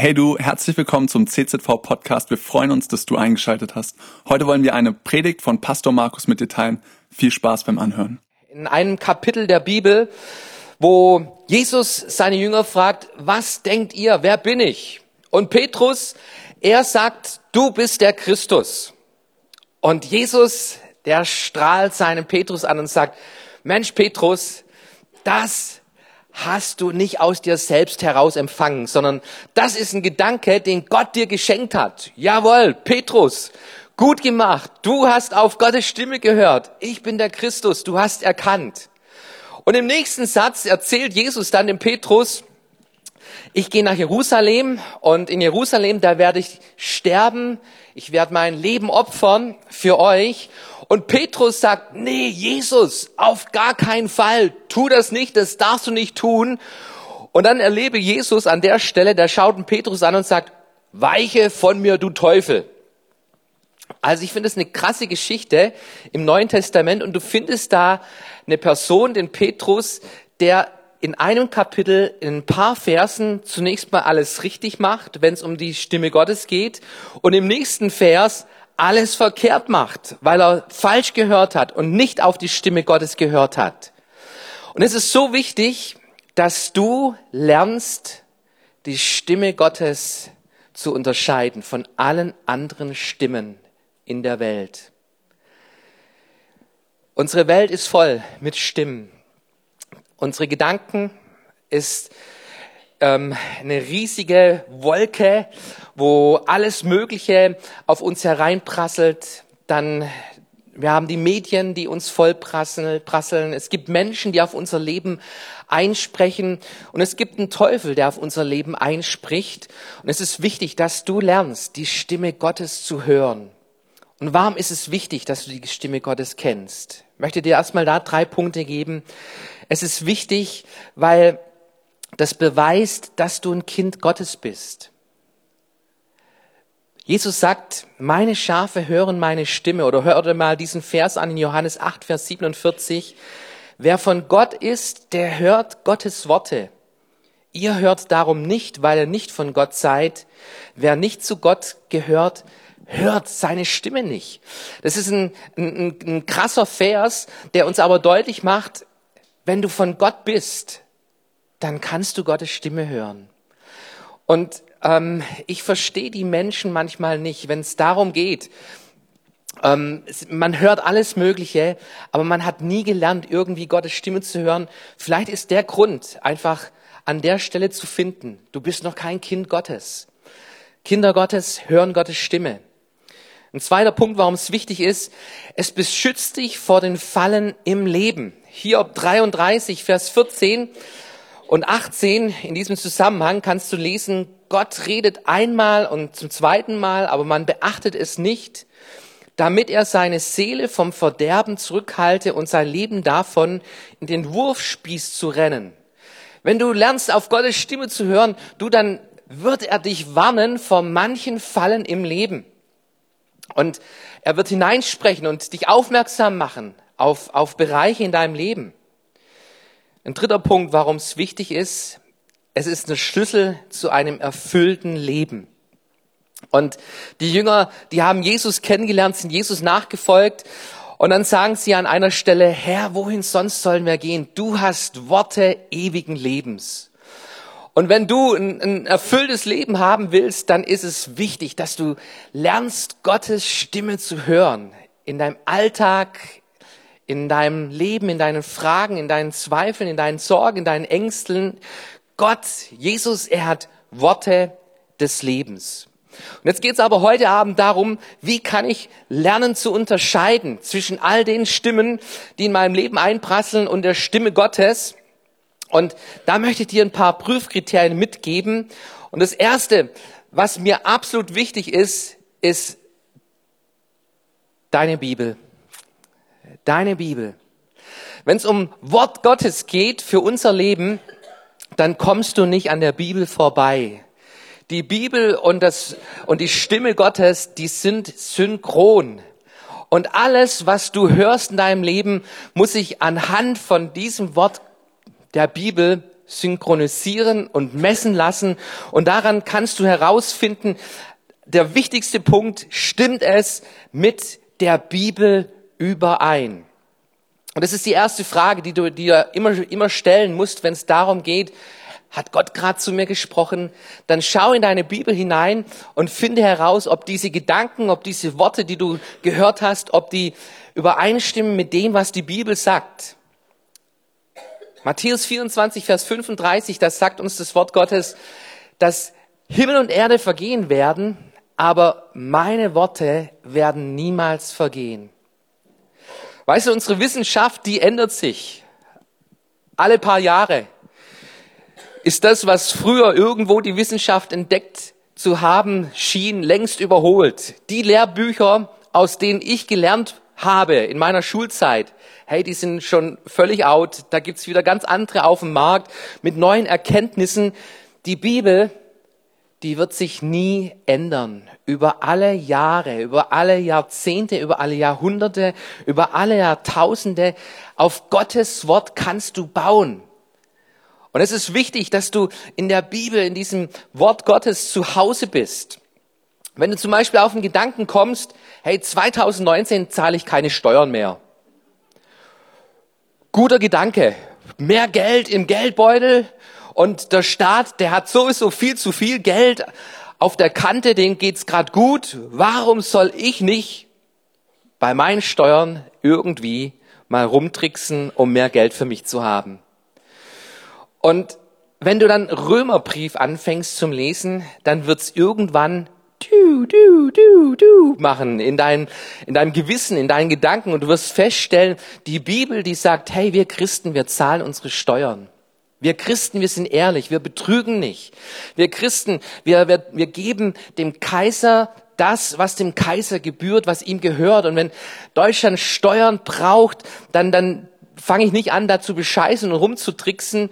Hey du, herzlich willkommen zum CZV Podcast. Wir freuen uns, dass du eingeschaltet hast. Heute wollen wir eine Predigt von Pastor Markus mit dir teilen. Viel Spaß beim Anhören. In einem Kapitel der Bibel, wo Jesus seine Jünger fragt, was denkt ihr, wer bin ich? Und Petrus, er sagt, du bist der Christus. Und Jesus, der strahlt seinen Petrus an und sagt, Mensch Petrus, das hast du nicht aus dir selbst heraus empfangen, sondern das ist ein Gedanke, den Gott dir geschenkt hat. Jawohl, Petrus, gut gemacht. Du hast auf Gottes Stimme gehört. Ich bin der Christus, du hast erkannt. Und im nächsten Satz erzählt Jesus dann dem Petrus, ich gehe nach Jerusalem und in Jerusalem, da werde ich sterben, ich werde mein Leben opfern für euch. Und Petrus sagt, nee, Jesus, auf gar keinen Fall, tu das nicht, das darfst du nicht tun. Und dann erlebe Jesus an der Stelle, der schaut den Petrus an und sagt, weiche von mir, du Teufel. Also ich finde es eine krasse Geschichte im Neuen Testament und du findest da eine Person, den Petrus, der in einem Kapitel in ein paar Versen zunächst mal alles richtig macht, wenn es um die Stimme Gottes geht, und im nächsten Vers alles verkehrt macht, weil er falsch gehört hat und nicht auf die Stimme Gottes gehört hat. Und es ist so wichtig, dass du lernst, die Stimme Gottes zu unterscheiden von allen anderen Stimmen in der Welt. Unsere Welt ist voll mit Stimmen. Unsere Gedanken ist ähm, eine riesige Wolke, wo alles Mögliche auf uns hereinprasselt. Dann wir haben die Medien, die uns voll prasseln. Es gibt Menschen, die auf unser Leben einsprechen. Und es gibt einen Teufel, der auf unser Leben einspricht. Und es ist wichtig, dass du lernst, die Stimme Gottes zu hören. Und warum ist es wichtig, dass du die Stimme Gottes kennst? Ich möchte dir erstmal da drei Punkte geben, es ist wichtig, weil das beweist, dass du ein Kind Gottes bist. Jesus sagt, meine Schafe hören meine Stimme oder hört mal diesen Vers an in Johannes 8, Vers 47. Wer von Gott ist, der hört Gottes Worte. Ihr hört darum nicht, weil ihr nicht von Gott seid. Wer nicht zu Gott gehört, hört seine Stimme nicht. Das ist ein, ein, ein krasser Vers, der uns aber deutlich macht, wenn du von Gott bist, dann kannst du Gottes Stimme hören. Und ähm, ich verstehe die Menschen manchmal nicht, wenn es darum geht, ähm, man hört alles Mögliche, aber man hat nie gelernt, irgendwie Gottes Stimme zu hören. Vielleicht ist der Grund einfach an der Stelle zu finden. Du bist noch kein Kind Gottes. Kinder Gottes hören Gottes Stimme. Ein zweiter Punkt, warum es wichtig ist, es beschützt dich vor den Fallen im Leben. Hiob 33, Vers 14 und 18, in diesem Zusammenhang kannst du lesen, Gott redet einmal und zum zweiten Mal, aber man beachtet es nicht, damit er seine Seele vom Verderben zurückhalte und sein Leben davon in den Wurfspieß zu rennen. Wenn du lernst, auf Gottes Stimme zu hören, du, dann wird er dich warnen vor manchen Fallen im Leben. Und er wird hineinsprechen und dich aufmerksam machen auf, auf Bereiche in deinem Leben. Ein dritter Punkt, warum es wichtig ist, es ist ein Schlüssel zu einem erfüllten Leben. Und die Jünger, die haben Jesus kennengelernt, sind Jesus nachgefolgt. Und dann sagen sie an einer Stelle, Herr, wohin sonst sollen wir gehen? Du hast Worte ewigen Lebens. Und wenn du ein, ein erfülltes Leben haben willst, dann ist es wichtig, dass du lernst, Gottes Stimme zu hören. In deinem Alltag, in deinem Leben, in deinen Fragen, in deinen Zweifeln, in deinen Sorgen, in deinen Ängsten. Gott, Jesus, er hat Worte des Lebens. Und jetzt geht es aber heute Abend darum, wie kann ich lernen zu unterscheiden zwischen all den Stimmen, die in meinem Leben einprasseln und der Stimme Gottes. Und da möchte ich dir ein paar Prüfkriterien mitgeben. Und das Erste, was mir absolut wichtig ist, ist deine Bibel. Deine Bibel. Wenn es um Wort Gottes geht für unser Leben, dann kommst du nicht an der Bibel vorbei. Die Bibel und, das, und die Stimme Gottes, die sind synchron. Und alles, was du hörst in deinem Leben, muss sich anhand von diesem Wort der Bibel synchronisieren und messen lassen. Und daran kannst du herausfinden, der wichtigste Punkt, stimmt es mit der Bibel überein? Und das ist die erste Frage, die du dir immer, immer stellen musst, wenn es darum geht, hat Gott gerade zu mir gesprochen? Dann schau in deine Bibel hinein und finde heraus, ob diese Gedanken, ob diese Worte, die du gehört hast, ob die übereinstimmen mit dem, was die Bibel sagt. Matthäus 24, Vers 35, das sagt uns das Wort Gottes, dass Himmel und Erde vergehen werden, aber meine Worte werden niemals vergehen. Weißt du, unsere Wissenschaft, die ändert sich alle paar Jahre ist das, was früher irgendwo die Wissenschaft entdeckt zu haben schien, längst überholt. Die Lehrbücher, aus denen ich gelernt habe in meiner Schulzeit, hey, die sind schon völlig out. Da gibt's wieder ganz andere auf dem Markt mit neuen Erkenntnissen. Die Bibel, die wird sich nie ändern. Über alle Jahre, über alle Jahrzehnte, über alle Jahrhunderte, über alle Jahrtausende. Auf Gottes Wort kannst du bauen. Und es ist wichtig, dass du in der Bibel, in diesem Wort Gottes zu Hause bist. Wenn du zum Beispiel auf den Gedanken kommst, hey, 2019 zahle ich keine Steuern mehr. Guter Gedanke. Mehr Geld im Geldbeutel und der Staat, der hat sowieso viel zu viel Geld auf der Kante, dem geht's gerade gut. Warum soll ich nicht bei meinen Steuern irgendwie mal rumtricksen, um mehr Geld für mich zu haben? Und wenn du dann Römerbrief anfängst zum Lesen, dann wird's irgendwann du, du, du, du machen in, dein, in deinem Gewissen, in deinen Gedanken und du wirst feststellen, die Bibel, die sagt, hey, wir Christen, wir zahlen unsere Steuern. Wir Christen, wir sind ehrlich, wir betrügen nicht. Wir Christen, wir, wir, wir geben dem Kaiser das, was dem Kaiser gebührt, was ihm gehört. Und wenn Deutschland Steuern braucht, dann, dann fange ich nicht an, da zu bescheißen und rumzutricksen,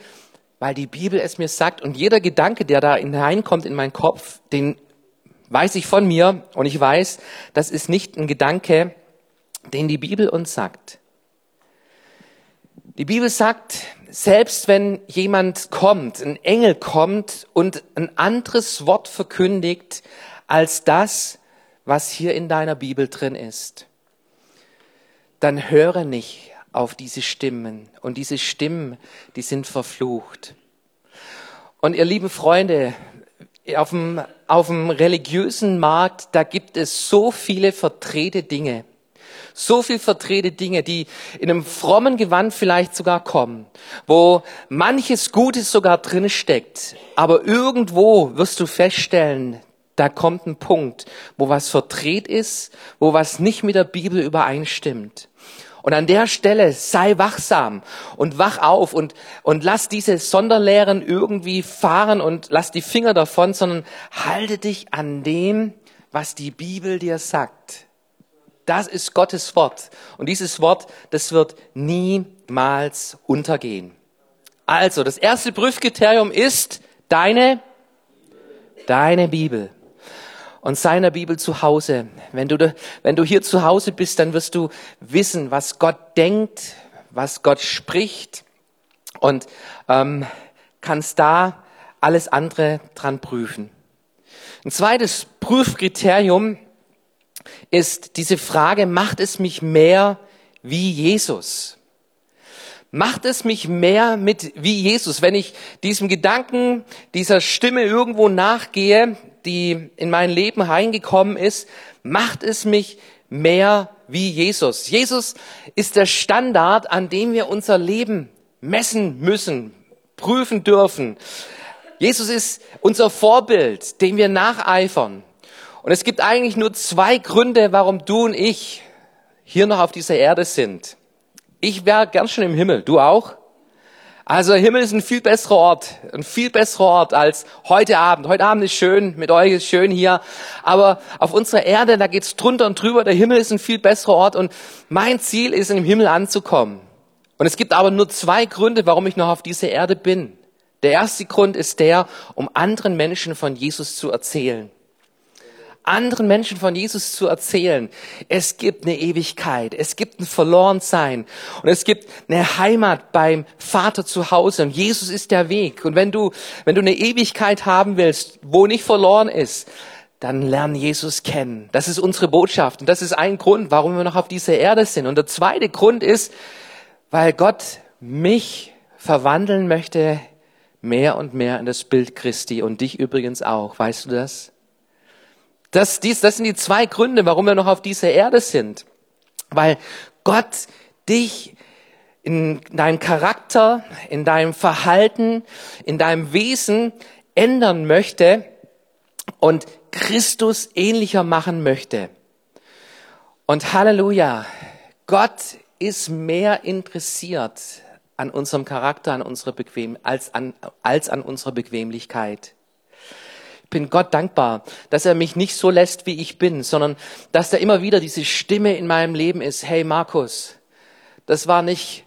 weil die Bibel es mir sagt und jeder Gedanke, der da hineinkommt in meinen Kopf, den weiß ich von mir und ich weiß, das ist nicht ein Gedanke, den die Bibel uns sagt. Die Bibel sagt, selbst wenn jemand kommt, ein Engel kommt und ein anderes Wort verkündigt als das, was hier in deiner Bibel drin ist, dann höre nicht auf diese Stimmen. Und diese Stimmen, die sind verflucht. Und ihr lieben Freunde, auf dem, auf dem religiösen Markt, da gibt es so viele verdrehte Dinge. So viel verdrehte Dinge, die in einem frommen Gewand vielleicht sogar kommen, wo manches Gutes sogar drin steckt. Aber irgendwo wirst du feststellen, da kommt ein Punkt, wo was verdreht ist, wo was nicht mit der Bibel übereinstimmt. Und an der Stelle sei wachsam und wach auf und, und lass diese Sonderlehren irgendwie fahren und lass die Finger davon, sondern halte dich an dem, was die Bibel dir sagt. Das ist Gottes Wort. Und dieses Wort, das wird niemals untergehen. Also, das erste Prüfkriterium ist deine, deine Bibel und seiner Bibel zu Hause. Wenn du, wenn du hier zu Hause bist, dann wirst du wissen, was Gott denkt, was Gott spricht und ähm, kannst da alles andere dran prüfen. Ein zweites Prüfkriterium ist diese Frage, macht es mich mehr wie Jesus? Macht es mich mehr mit wie Jesus? Wenn ich diesem Gedanken, dieser Stimme irgendwo nachgehe, die in mein Leben reingekommen ist, macht es mich mehr wie Jesus. Jesus ist der Standard, an dem wir unser Leben messen müssen, prüfen dürfen. Jesus ist unser Vorbild, dem wir nacheifern. Und es gibt eigentlich nur zwei Gründe, warum du und ich hier noch auf dieser Erde sind. Ich wäre gern schon im Himmel. Du auch? Also Himmel ist ein viel besserer Ort, ein viel besserer Ort als heute Abend. Heute Abend ist schön, mit euch ist schön hier, aber auf unserer Erde, da geht's drunter und drüber. Der Himmel ist ein viel besserer Ort und mein Ziel ist, im Himmel anzukommen. Und es gibt aber nur zwei Gründe, warum ich noch auf dieser Erde bin. Der erste Grund ist der, um anderen Menschen von Jesus zu erzählen anderen Menschen von Jesus zu erzählen. Es gibt eine Ewigkeit, es gibt ein Verlorensein und es gibt eine Heimat beim Vater zu Hause und Jesus ist der Weg. Und wenn du, wenn du eine Ewigkeit haben willst, wo nicht verloren ist, dann lern Jesus kennen. Das ist unsere Botschaft und das ist ein Grund, warum wir noch auf dieser Erde sind. Und der zweite Grund ist, weil Gott mich verwandeln möchte mehr und mehr in das Bild Christi und dich übrigens auch. Weißt du das? Das, dies, das sind die zwei Gründe, warum wir noch auf dieser Erde sind. Weil Gott dich in deinem Charakter, in deinem Verhalten, in deinem Wesen ändern möchte und Christus ähnlicher machen möchte. Und Halleluja, Gott ist mehr interessiert an unserem Charakter, an unserer Bequem, als an, als an unserer Bequemlichkeit. Bin Gott dankbar, dass er mich nicht so lässt, wie ich bin, sondern dass da immer wieder diese Stimme in meinem Leben ist, hey Markus, das war nicht,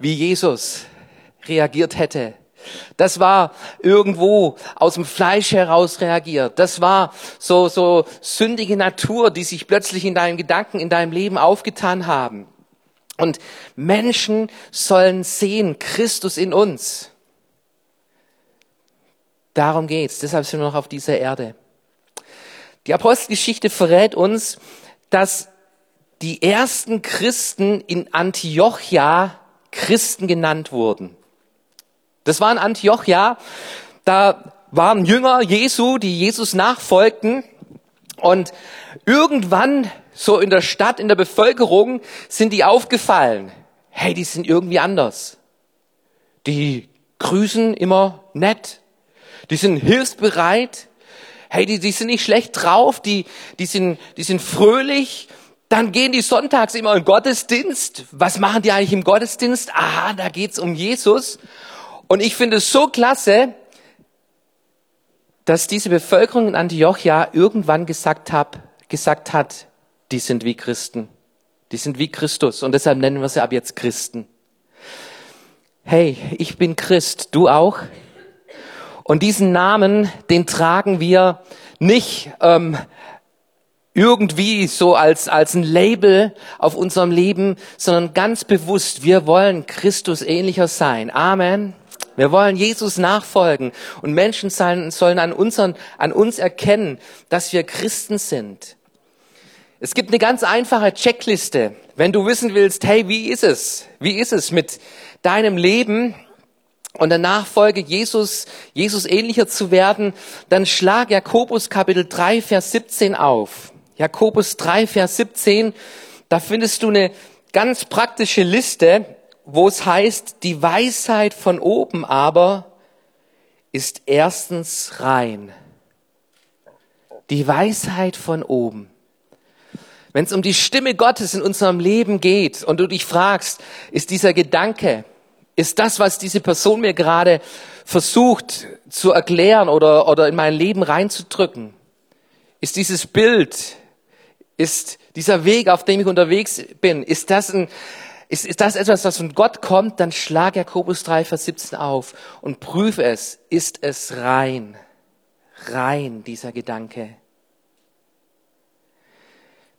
wie Jesus reagiert hätte. Das war irgendwo aus dem Fleisch heraus reagiert. Das war so, so sündige Natur, die sich plötzlich in deinen Gedanken, in deinem Leben aufgetan haben. Und Menschen sollen sehen, Christus in uns. Darum geht's. Deshalb sind wir noch auf dieser Erde. Die Apostelgeschichte verrät uns, dass die ersten Christen in Antiochia Christen genannt wurden. Das war in Antiochia. Da waren Jünger Jesu, die Jesus nachfolgten. Und irgendwann so in der Stadt, in der Bevölkerung, sind die aufgefallen. Hey, die sind irgendwie anders. Die grüßen immer nett. Die sind hilfsbereit. Hey, die, die sind nicht schlecht drauf. Die, die, sind, die sind fröhlich. Dann gehen die sonntags immer in Gottesdienst. Was machen die eigentlich im Gottesdienst? Aha, da geht's um Jesus. Und ich finde es so klasse, dass diese Bevölkerung in Antiochia irgendwann gesagt, hab, gesagt hat, die sind wie Christen. Die sind wie Christus und deshalb nennen wir sie ab jetzt Christen. Hey, ich bin Christ, du auch? Und diesen Namen, den tragen wir nicht ähm, irgendwie so als, als ein Label auf unserem Leben, sondern ganz bewusst, wir wollen Christus ähnlicher sein. Amen. Wir wollen Jesus nachfolgen und Menschen sollen an, unseren, an uns erkennen, dass wir Christen sind. Es gibt eine ganz einfache Checkliste. Wenn du wissen willst, hey, wie ist es? Wie ist es mit deinem Leben und der Nachfolge Jesus, Jesus ähnlicher zu werden? Dann schlag Jakobus Kapitel 3, Vers 17 auf. Jakobus 3, Vers 17. Da findest du eine ganz praktische Liste, wo es heißt, die Weisheit von oben aber ist erstens rein. Die Weisheit von oben. Wenn es um die Stimme Gottes in unserem Leben geht und du dich fragst, ist dieser Gedanke, ist das, was diese Person mir gerade versucht zu erklären oder, oder in mein Leben reinzudrücken, ist dieses Bild, ist dieser Weg, auf dem ich unterwegs bin, ist das ein, ist, ist das etwas, was von Gott kommt, dann schlag Jakobus 3, Vers 17 auf und prüfe es, ist es rein, rein dieser Gedanke.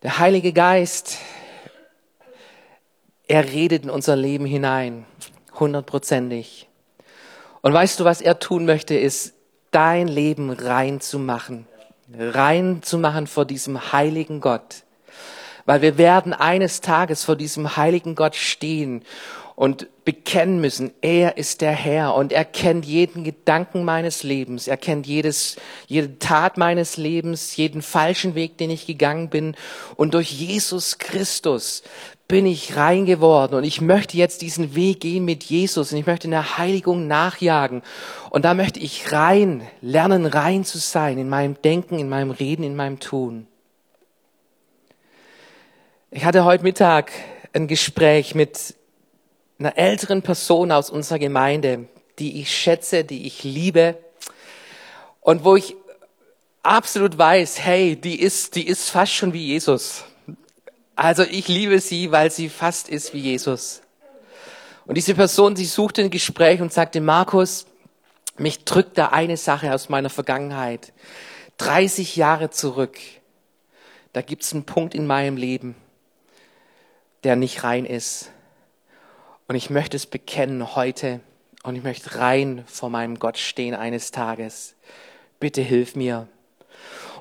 Der Heilige Geist, er redet in unser Leben hinein, hundertprozentig. Und weißt du, was er tun möchte, ist, dein Leben rein zu machen, rein zu machen vor diesem heiligen Gott. Weil wir werden eines Tages vor diesem heiligen Gott stehen und bekennen müssen, er ist der Herr und er kennt jeden Gedanken meines Lebens, er kennt jedes, jede Tat meines Lebens, jeden falschen Weg, den ich gegangen bin. Und durch Jesus Christus bin ich rein geworden und ich möchte jetzt diesen Weg gehen mit Jesus und ich möchte in der Heiligung nachjagen. Und da möchte ich rein, lernen rein zu sein in meinem Denken, in meinem Reden, in meinem Tun. Ich hatte heute Mittag ein Gespräch mit einer älteren Person aus unserer Gemeinde, die ich schätze, die ich liebe und wo ich absolut weiß, hey, die ist, die ist fast schon wie Jesus. Also ich liebe sie, weil sie fast ist wie Jesus. Und diese Person, sie suchte ein Gespräch und sagte, Markus, mich drückt da eine Sache aus meiner Vergangenheit. 30 Jahre zurück, da gibt es einen Punkt in meinem Leben, der nicht rein ist. Und ich möchte es bekennen heute und ich möchte rein vor meinem Gott stehen eines Tages. Bitte hilf mir.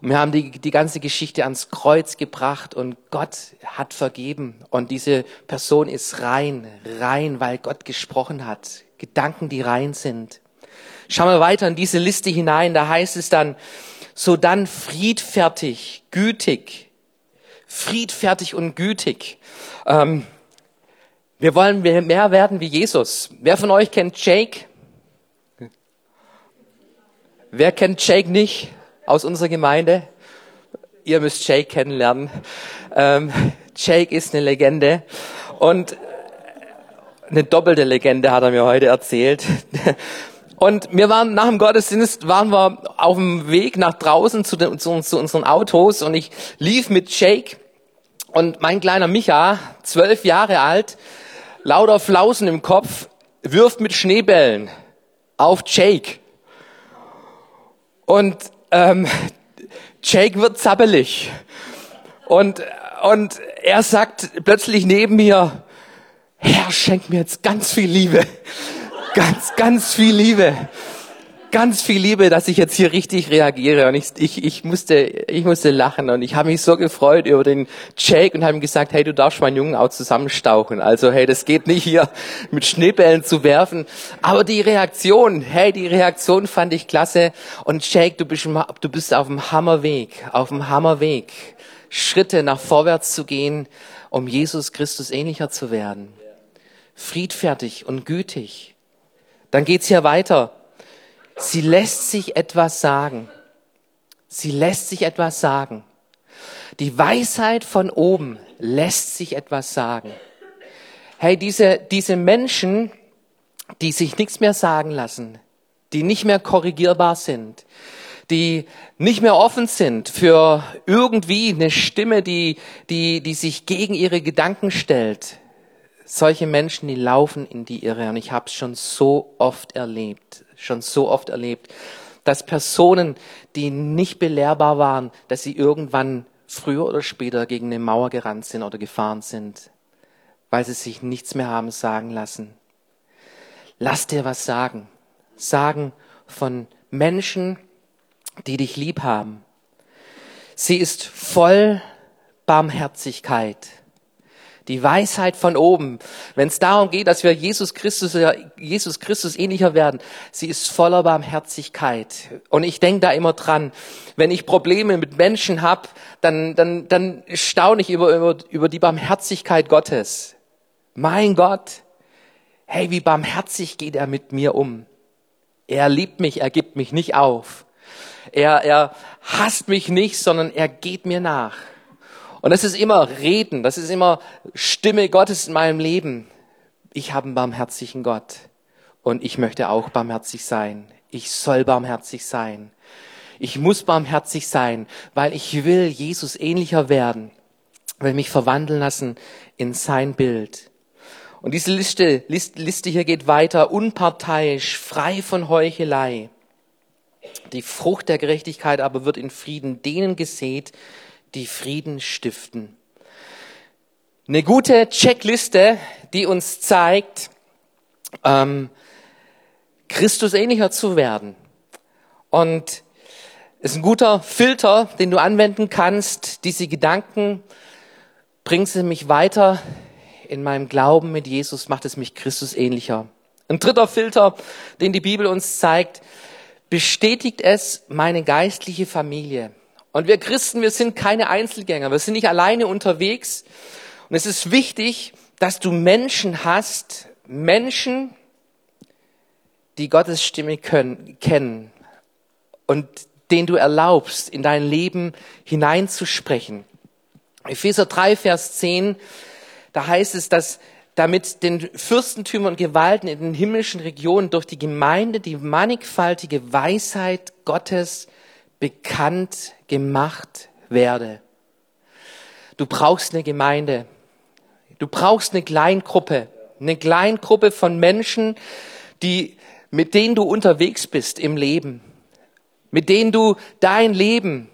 Und wir haben die, die ganze Geschichte ans Kreuz gebracht und Gott hat vergeben. Und diese Person ist rein, rein, weil Gott gesprochen hat. Gedanken, die rein sind. Schauen wir weiter in diese Liste hinein. Da heißt es dann, so dann friedfertig, gütig, friedfertig und gütig. Ähm, wir wollen mehr werden wie Jesus. Wer von euch kennt Jake? Wer kennt Jake nicht aus unserer Gemeinde? Ihr müsst Jake kennenlernen. Ähm, Jake ist eine Legende und eine doppelte Legende hat er mir heute erzählt. Und wir waren nach dem Gottesdienst, waren wir auf dem Weg nach draußen zu, den, zu, zu unseren Autos und ich lief mit Jake und mein kleiner Micha, zwölf Jahre alt, lauter Flausen im Kopf, wirft mit Schneebällen auf Jake. Und ähm, Jake wird zappelig. Und, und er sagt plötzlich neben mir, Herr, schenk mir jetzt ganz viel Liebe. Ganz, ganz viel Liebe ganz viel Liebe, dass ich jetzt hier richtig reagiere und ich, ich, ich musste, ich musste lachen und ich habe mich so gefreut über den Jake und habe ihm gesagt, hey, du darfst meinen Jungen auch zusammenstauchen. Also hey, das geht nicht hier mit Schneebällen zu werfen. Aber die Reaktion, hey, die Reaktion fand ich klasse und Jake, du bist, du bist auf dem Hammerweg, auf dem Hammerweg, Schritte nach vorwärts zu gehen, um Jesus Christus ähnlicher zu werden. Friedfertig und gütig. Dann geht's hier weiter. Sie lässt sich etwas sagen. Sie lässt sich etwas sagen. Die Weisheit von oben lässt sich etwas sagen. Hey, diese, diese Menschen, die sich nichts mehr sagen lassen, die nicht mehr korrigierbar sind, die nicht mehr offen sind für irgendwie eine Stimme, die, die, die sich gegen ihre Gedanken stellt. Solche Menschen, die laufen in die Irre. Und ich habe es schon so oft erlebt schon so oft erlebt, dass Personen, die nicht belehrbar waren, dass sie irgendwann früher oder später gegen eine Mauer gerannt sind oder gefahren sind, weil sie sich nichts mehr haben sagen lassen. Lass dir was sagen. Sagen von Menschen, die dich lieb haben. Sie ist voll Barmherzigkeit die Weisheit von oben, wenn es darum geht, dass wir Jesus Christus, Jesus Christus ähnlicher werden, sie ist voller Barmherzigkeit. Und ich denke da immer dran, wenn ich Probleme mit Menschen habe, dann, dann, dann staune ich über, über, über die Barmherzigkeit Gottes. Mein Gott, hey, wie barmherzig geht er mit mir um. Er liebt mich, er gibt mich nicht auf. Er, er hasst mich nicht, sondern er geht mir nach. Und das ist immer Reden, das ist immer Stimme Gottes in meinem Leben. Ich habe einen barmherzigen Gott und ich möchte auch barmherzig sein. Ich soll barmherzig sein. Ich muss barmherzig sein, weil ich will Jesus ähnlicher werden, will mich verwandeln lassen in sein Bild. Und diese Liste, Liste hier geht weiter, unparteiisch, frei von Heuchelei. Die Frucht der Gerechtigkeit aber wird in Frieden denen gesät, die Frieden stiften. Eine gute Checkliste, die uns zeigt, ähm, Christus ähnlicher zu werden. Und ist ein guter Filter, den du anwenden kannst. Diese Gedanken, bringen sie mich weiter in meinem Glauben mit Jesus, macht es mich Christus ähnlicher. Ein dritter Filter, den die Bibel uns zeigt, bestätigt es meine geistliche Familie. Und wir Christen, wir sind keine Einzelgänger, wir sind nicht alleine unterwegs. Und es ist wichtig, dass du Menschen hast, Menschen, die Gottes Stimme können, kennen und denen du erlaubst, in dein Leben hineinzusprechen. Epheser 3, Vers 10, da heißt es, dass damit den Fürstentümern und Gewalten in den himmlischen Regionen durch die Gemeinde die mannigfaltige Weisheit Gottes bekannt gemacht werde. Du brauchst eine Gemeinde. Du brauchst eine Kleingruppe. Eine Kleingruppe von Menschen, die, mit denen du unterwegs bist im Leben. mit denen du dein Leben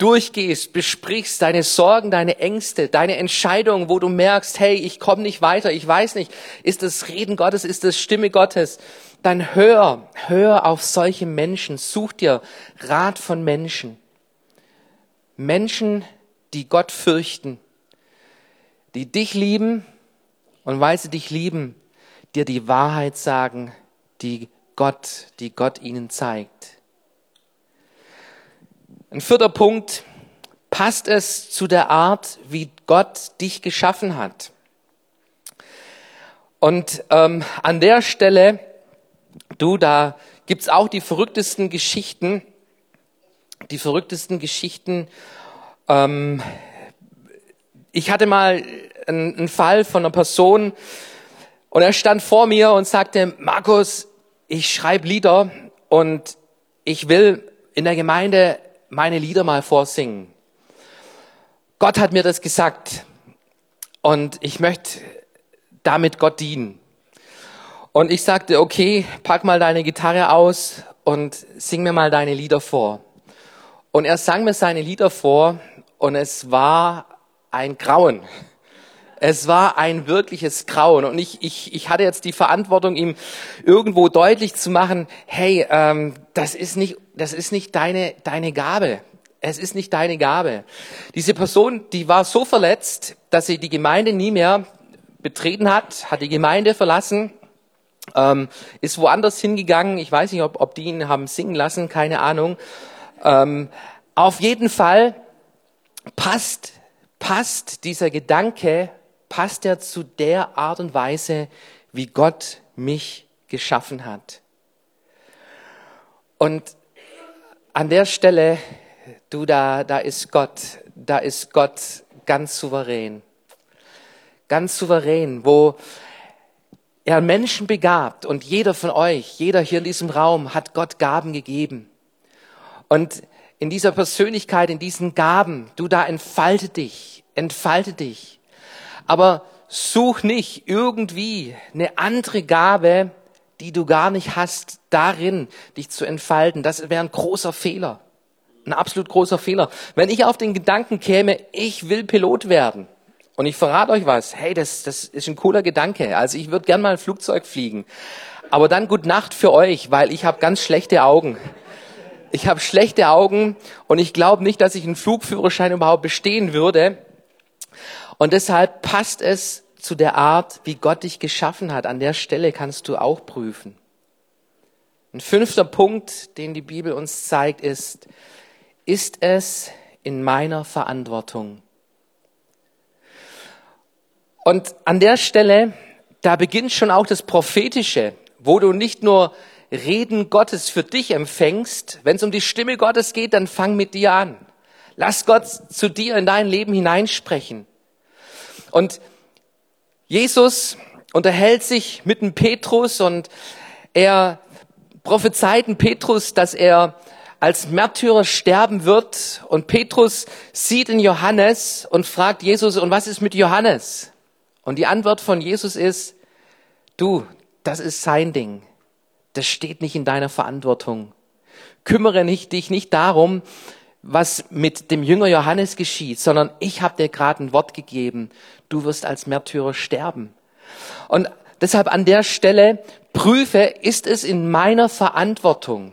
durchgehst, besprichst, deine Sorgen, deine Ängste, deine Entscheidungen, wo du merkst, hey, ich komme nicht weiter, ich weiß nicht, ist das Reden Gottes, ist das Stimme Gottes, dann hör, hör auf solche Menschen, such dir Rat von Menschen. Menschen, die Gott fürchten, die dich lieben und weil sie dich lieben, dir die Wahrheit sagen, die Gott, die Gott ihnen zeigt. Ein vierter Punkt, passt es zu der Art, wie Gott dich geschaffen hat? Und ähm, an der Stelle, du, da gibt's auch die verrücktesten Geschichten, die verrücktesten Geschichten. Ähm, ich hatte mal einen, einen Fall von einer Person und er stand vor mir und sagte, Markus, ich schreibe Lieder und ich will in der Gemeinde meine Lieder mal vorsingen. Gott hat mir das gesagt und ich möchte damit Gott dienen. Und ich sagte, okay, pack mal deine Gitarre aus und sing mir mal deine Lieder vor. Und er sang mir seine Lieder vor und es war ein Grauen. Es war ein wirkliches Grauen. Und ich, ich, ich hatte jetzt die Verantwortung, ihm irgendwo deutlich zu machen, hey, ähm, das ist nicht, das ist nicht deine, deine Gabe. Es ist nicht deine Gabe. Diese Person, die war so verletzt, dass sie die Gemeinde nie mehr betreten hat, hat die Gemeinde verlassen, ähm, ist woanders hingegangen. Ich weiß nicht, ob, ob die ihn haben singen lassen, keine Ahnung. Ähm, auf jeden Fall passt, passt dieser Gedanke passt er zu der Art und Weise, wie Gott mich geschaffen hat. Und an der Stelle, du, da, da ist Gott, da ist Gott ganz souverän. Ganz souverän, wo er Menschen begabt und jeder von euch, jeder hier in diesem Raum hat Gott Gaben gegeben. Und in dieser Persönlichkeit, in diesen Gaben, du da entfalte dich, entfalte dich. Aber such nicht irgendwie eine andere Gabe, die du gar nicht hast, darin dich zu entfalten. Das wäre ein großer Fehler. Ein absolut großer Fehler. Wenn ich auf den Gedanken käme, ich will Pilot werden. Und ich verrate euch was. Hey, das, das ist ein cooler Gedanke. Also ich würde gern mal ein Flugzeug fliegen. Aber dann gut Nacht für euch, weil ich habe ganz schlechte Augen. Ich habe schlechte Augen und ich glaube nicht, dass ich einen Flugführerschein überhaupt bestehen würde. Und deshalb passt es zu der Art, wie Gott dich geschaffen hat. An der Stelle kannst du auch prüfen. Ein fünfter Punkt, den die Bibel uns zeigt, ist, ist es in meiner Verantwortung? Und an der Stelle, da beginnt schon auch das Prophetische, wo du nicht nur Reden Gottes für dich empfängst. Wenn es um die Stimme Gottes geht, dann fang mit dir an. Lass Gott zu dir in dein Leben hineinsprechen. Und Jesus unterhält sich mit dem Petrus und er prophezeit dem Petrus, dass er als Märtyrer sterben wird. Und Petrus sieht in Johannes und fragt Jesus, und was ist mit Johannes? Und die Antwort von Jesus ist, du, das ist sein Ding. Das steht nicht in deiner Verantwortung. Kümmere nicht, dich nicht darum, was mit dem Jünger Johannes geschieht, sondern ich habe dir gerade ein Wort gegeben, du wirst als Märtyrer sterben. Und deshalb an der Stelle prüfe, ist es in meiner Verantwortung?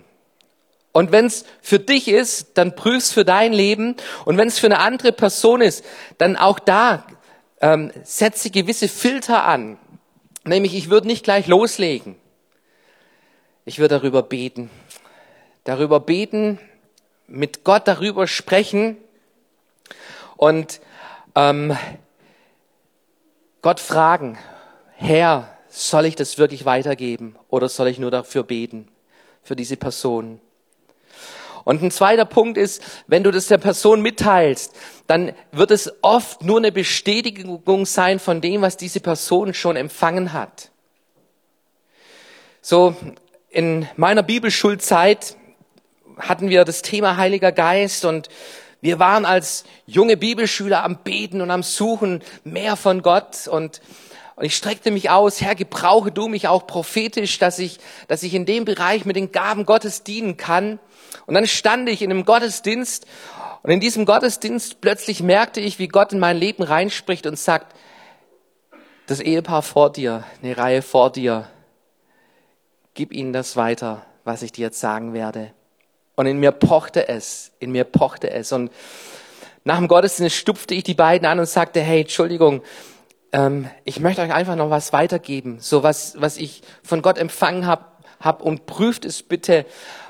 Und wenn es für dich ist, dann prüf's für dein Leben. Und wenn es für eine andere Person ist, dann auch da ähm, setze gewisse Filter an. Nämlich, ich würde nicht gleich loslegen. Ich würde darüber beten. Darüber beten, mit Gott darüber sprechen und ähm, Gott fragen, Herr, soll ich das wirklich weitergeben oder soll ich nur dafür beten, für diese Person? Und ein zweiter Punkt ist, wenn du das der Person mitteilst, dann wird es oft nur eine Bestätigung sein von dem, was diese Person schon empfangen hat. So, in meiner Bibelschulzeit hatten wir das Thema Heiliger Geist und wir waren als junge Bibelschüler am Beten und am Suchen mehr von Gott und Und ich streckte mich aus, Herr, gebrauche du mich auch prophetisch, dass ich, dass ich in dem Bereich mit den Gaben Gottes dienen kann. Und dann stand ich in einem Gottesdienst und in diesem Gottesdienst plötzlich merkte ich, wie Gott in mein Leben reinspricht und sagt, das Ehepaar vor dir, eine Reihe vor dir, gib ihnen das weiter, was ich dir jetzt sagen werde. Und in mir pochte es, in mir pochte es. Und nach dem Gottesdienst stupfte ich die beiden an und sagte, hey, Entschuldigung, ähm, ich möchte euch einfach noch was weitergeben, so was, was ich von Gott empfangen habe, hab und prüft es bitte,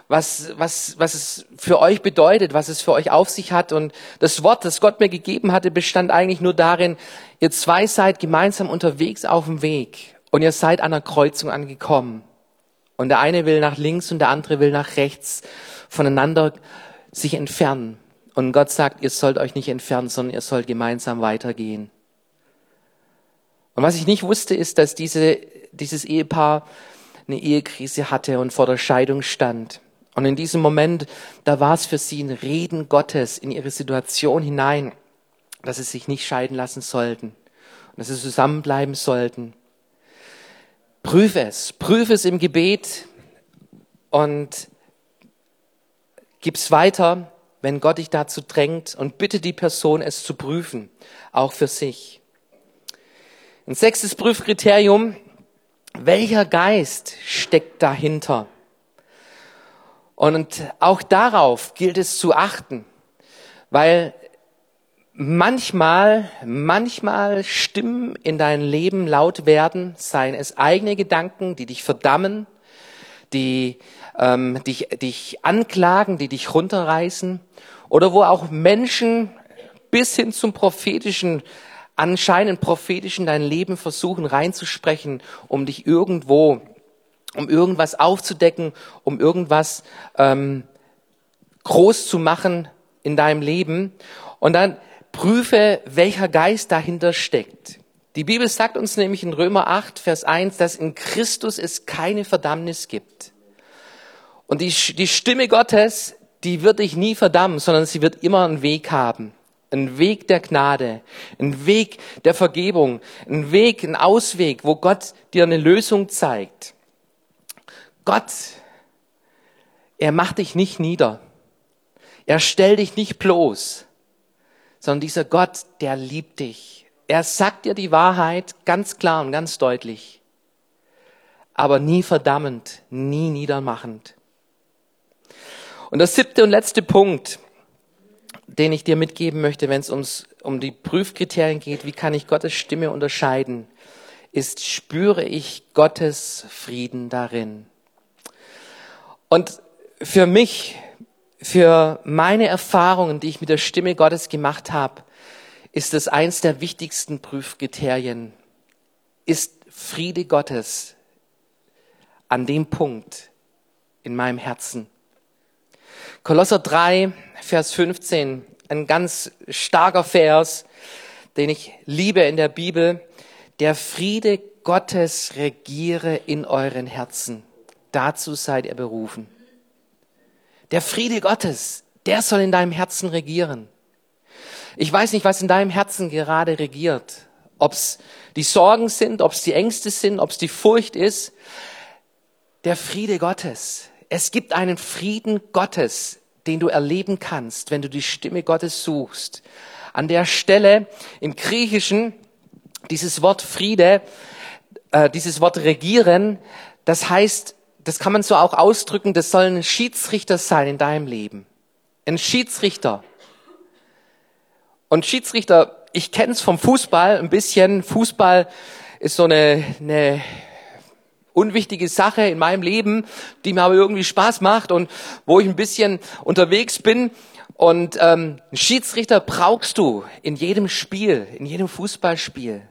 was, was, was es für euch bedeutet, was es für euch auf sich hat. Und das Wort, das Gott mir gegeben hatte, bestand eigentlich nur darin, ihr zwei seid gemeinsam unterwegs auf dem Weg und ihr seid an einer Kreuzung angekommen. Und der eine will nach links und der andere will nach rechts voneinander sich entfernen. Und Gott sagt, ihr sollt euch nicht entfernen, sondern ihr sollt gemeinsam weitergehen. Und was ich nicht wusste, ist, dass diese, dieses Ehepaar eine Ehekrise hatte und vor der Scheidung stand. Und in diesem Moment, da war es für sie ein Reden Gottes in ihre Situation hinein, dass sie sich nicht scheiden lassen sollten und dass sie zusammenbleiben sollten. Prüfe es, prüfe es im Gebet und gib's weiter, wenn Gott dich dazu drängt und bitte die Person, es zu prüfen, auch für sich. Ein sechstes Prüfkriterium, welcher Geist steckt dahinter? Und auch darauf gilt es zu achten, weil manchmal, manchmal Stimmen in deinem Leben laut werden, seien es eigene Gedanken, die dich verdammen, die ähm, dich, dich anklagen, die dich runterreißen, oder wo auch Menschen bis hin zum prophetischen anscheinend prophetisch in dein Leben versuchen reinzusprechen, um dich irgendwo, um irgendwas aufzudecken, um irgendwas ähm, groß zu machen in deinem Leben. Und dann prüfe, welcher Geist dahinter steckt. Die Bibel sagt uns nämlich in Römer 8, Vers 1, dass in Christus es keine Verdammnis gibt. Und die, die Stimme Gottes, die wird dich nie verdammen, sondern sie wird immer einen Weg haben ein Weg der Gnade, ein Weg der Vergebung, ein Weg, ein Ausweg, wo Gott dir eine Lösung zeigt. Gott, er macht dich nicht nieder. Er stellt dich nicht bloß, sondern dieser Gott, der liebt dich. Er sagt dir die Wahrheit ganz klar und ganz deutlich, aber nie verdammend, nie niedermachend. Und der siebte und letzte Punkt, den ich dir mitgeben möchte, wenn es ums, um die Prüfkriterien geht, wie kann ich Gottes Stimme unterscheiden, ist, spüre ich Gottes Frieden darin. Und für mich, für meine Erfahrungen, die ich mit der Stimme Gottes gemacht habe, ist es eins der wichtigsten Prüfkriterien, ist Friede Gottes an dem Punkt in meinem Herzen. Kolosser 3, Vers 15, ein ganz starker Vers, den ich liebe in der Bibel. Der Friede Gottes regiere in euren Herzen. Dazu seid ihr berufen. Der Friede Gottes, der soll in deinem Herzen regieren. Ich weiß nicht, was in deinem Herzen gerade regiert. Ob es die Sorgen sind, ob es die Ängste sind, ob es die Furcht ist. Der Friede Gottes, es gibt einen Frieden Gottes, den du erleben kannst, wenn du die Stimme Gottes suchst. An der Stelle im Griechischen dieses Wort Friede, äh, dieses Wort regieren, das heißt, das kann man so auch ausdrücken, das soll ein Schiedsrichter sein in deinem Leben. Ein Schiedsrichter. Und Schiedsrichter, ich kenne es vom Fußball ein bisschen. Fußball ist so eine, eine unwichtige Sache in meinem Leben, die mir aber irgendwie Spaß macht und wo ich ein bisschen unterwegs bin. Und ähm, einen Schiedsrichter brauchst du in jedem Spiel, in jedem Fußballspiel.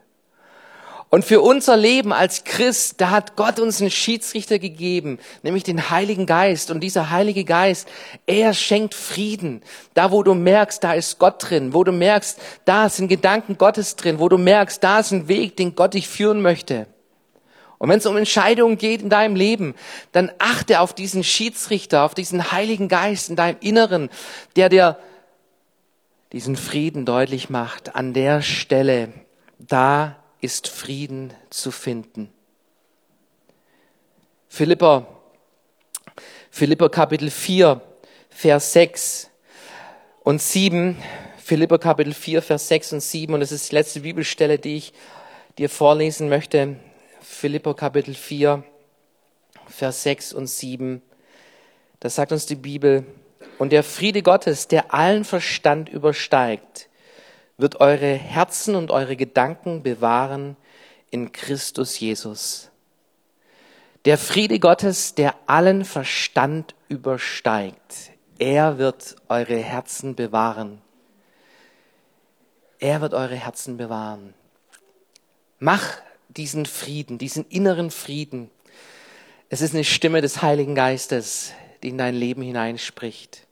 Und für unser Leben als Christ, da hat Gott uns einen Schiedsrichter gegeben, nämlich den Heiligen Geist. Und dieser Heilige Geist, er schenkt Frieden. Da, wo du merkst, da ist Gott drin, wo du merkst, da sind Gedanken Gottes drin, wo du merkst, da ist ein Weg, den Gott dich führen möchte. Und wenn es um Entscheidungen geht in deinem Leben, dann achte auf diesen Schiedsrichter, auf diesen Heiligen Geist in deinem Inneren, der dir diesen Frieden deutlich macht. An der Stelle, da ist Frieden zu finden. Philipper, Philipper Kapitel 4, Vers 6 und 7. Philipper Kapitel 4, Vers 6 und 7. Und das ist die letzte Bibelstelle, die ich dir vorlesen möchte. Philipper Kapitel 4, Vers 6 und 7. Da sagt uns die Bibel, und der Friede Gottes, der allen Verstand übersteigt, wird eure Herzen und eure Gedanken bewahren in Christus Jesus. Der Friede Gottes, der allen Verstand übersteigt, er wird eure Herzen bewahren. Er wird eure Herzen bewahren. Mach diesen Frieden, diesen inneren Frieden. Es ist eine Stimme des Heiligen Geistes, die in dein Leben hineinspricht.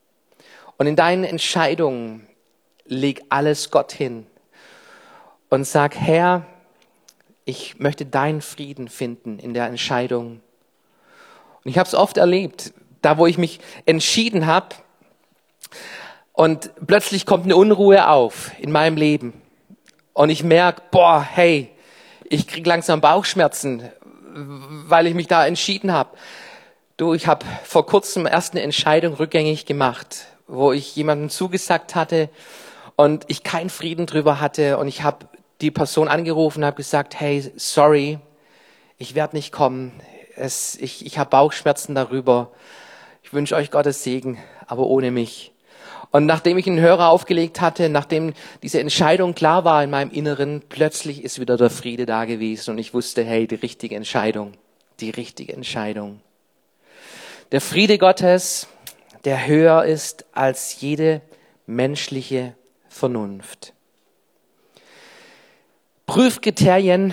Und in deinen Entscheidungen leg alles Gott hin und sag, Herr, ich möchte deinen Frieden finden in der Entscheidung. Und ich habe es oft erlebt, da wo ich mich entschieden habe und plötzlich kommt eine Unruhe auf in meinem Leben und ich merke, boah, hey, ich krieg langsam Bauchschmerzen, weil ich mich da entschieden habe. Du, ich habe vor kurzem erst eine Entscheidung rückgängig gemacht, wo ich jemandem zugesagt hatte und ich keinen Frieden drüber hatte und ich habe die Person angerufen habe gesagt, hey, sorry, ich werde nicht kommen. Es, ich ich habe Bauchschmerzen darüber. Ich wünsche euch Gottes Segen, aber ohne mich. Und nachdem ich einen Hörer aufgelegt hatte, nachdem diese Entscheidung klar war in meinem Inneren, plötzlich ist wieder der Friede da gewesen und ich wusste, hey, die richtige Entscheidung, die richtige Entscheidung. Der Friede Gottes, der höher ist als jede menschliche Vernunft. Prüfkriterien,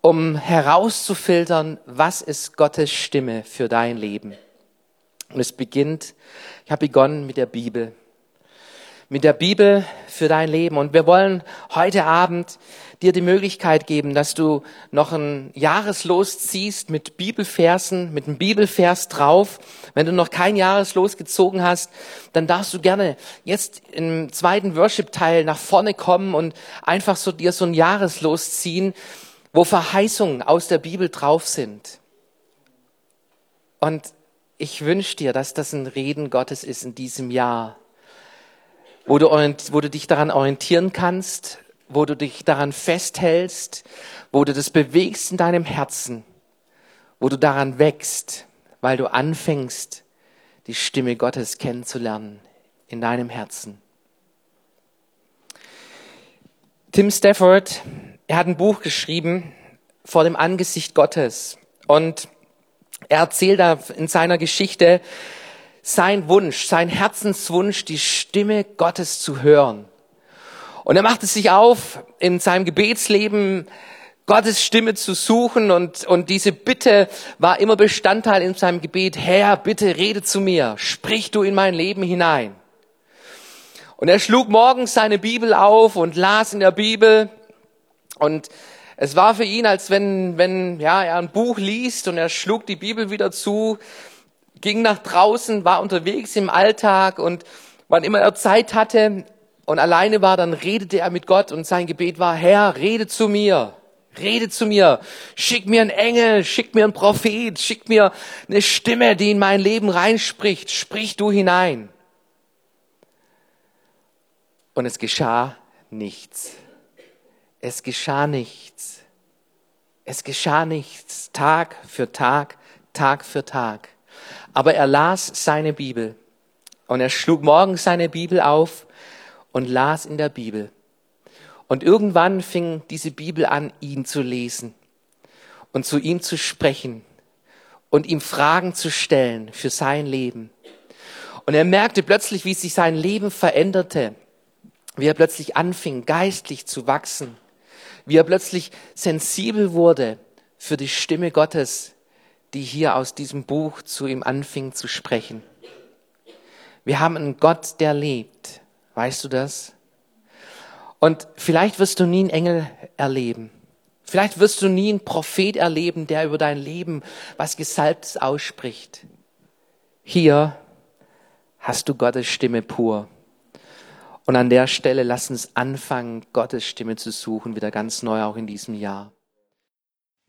um herauszufiltern, was ist Gottes Stimme für dein Leben. Und es beginnt, ich habe begonnen mit der Bibel mit der Bibel für dein Leben. Und wir wollen heute Abend dir die Möglichkeit geben, dass du noch ein Jahreslos ziehst mit Bibelversen, mit einem Bibelvers drauf. Wenn du noch kein Jahreslos gezogen hast, dann darfst du gerne jetzt im zweiten Worship-Teil nach vorne kommen und einfach so dir so ein Jahreslos ziehen, wo Verheißungen aus der Bibel drauf sind. Und ich wünsche dir, dass das ein Reden Gottes ist in diesem Jahr wo du, wo du dich daran orientieren kannst, wo du dich daran festhältst, wo du das bewegst in deinem Herzen, wo du daran wächst, weil du anfängst, die Stimme Gottes kennenzulernen in deinem Herzen. Tim Stafford, er hat ein Buch geschrieben vor dem Angesicht Gottes und er erzählt da in seiner Geschichte, sein Wunsch, sein Herzenswunsch, die Stimme Gottes zu hören. Und er macht es sich auf, in seinem Gebetsleben Gottes Stimme zu suchen und, und diese Bitte war immer Bestandteil in seinem Gebet. Herr, bitte rede zu mir, sprich du in mein Leben hinein. Und er schlug morgens seine Bibel auf und las in der Bibel und es war für ihn, als wenn, wenn ja, er ein Buch liest und er schlug die Bibel wieder zu, ging nach draußen, war unterwegs im Alltag und wann immer er Zeit hatte und alleine war, dann redete er mit Gott und sein Gebet war, Herr, rede zu mir. Rede zu mir, schick mir einen Engel, schick mir einen Prophet, schick mir eine Stimme, die in mein Leben reinspricht, sprich du hinein. Und es geschah nichts. Es geschah nichts. Es geschah nichts, Tag für Tag, Tag für Tag. Aber er las seine Bibel und er schlug morgens seine Bibel auf und las in der Bibel. Und irgendwann fing diese Bibel an, ihn zu lesen und zu ihm zu sprechen und ihm Fragen zu stellen für sein Leben. Und er merkte plötzlich, wie sich sein Leben veränderte, wie er plötzlich anfing, geistlich zu wachsen, wie er plötzlich sensibel wurde für die Stimme Gottes, die hier aus diesem Buch zu ihm anfing zu sprechen. Wir haben einen Gott, der lebt. Weißt du das? Und vielleicht wirst du nie einen Engel erleben. Vielleicht wirst du nie einen Prophet erleben, der über dein Leben was Gesalbtes ausspricht. Hier hast du Gottes Stimme pur. Und an der Stelle lass uns anfangen, Gottes Stimme zu suchen, wieder ganz neu auch in diesem Jahr.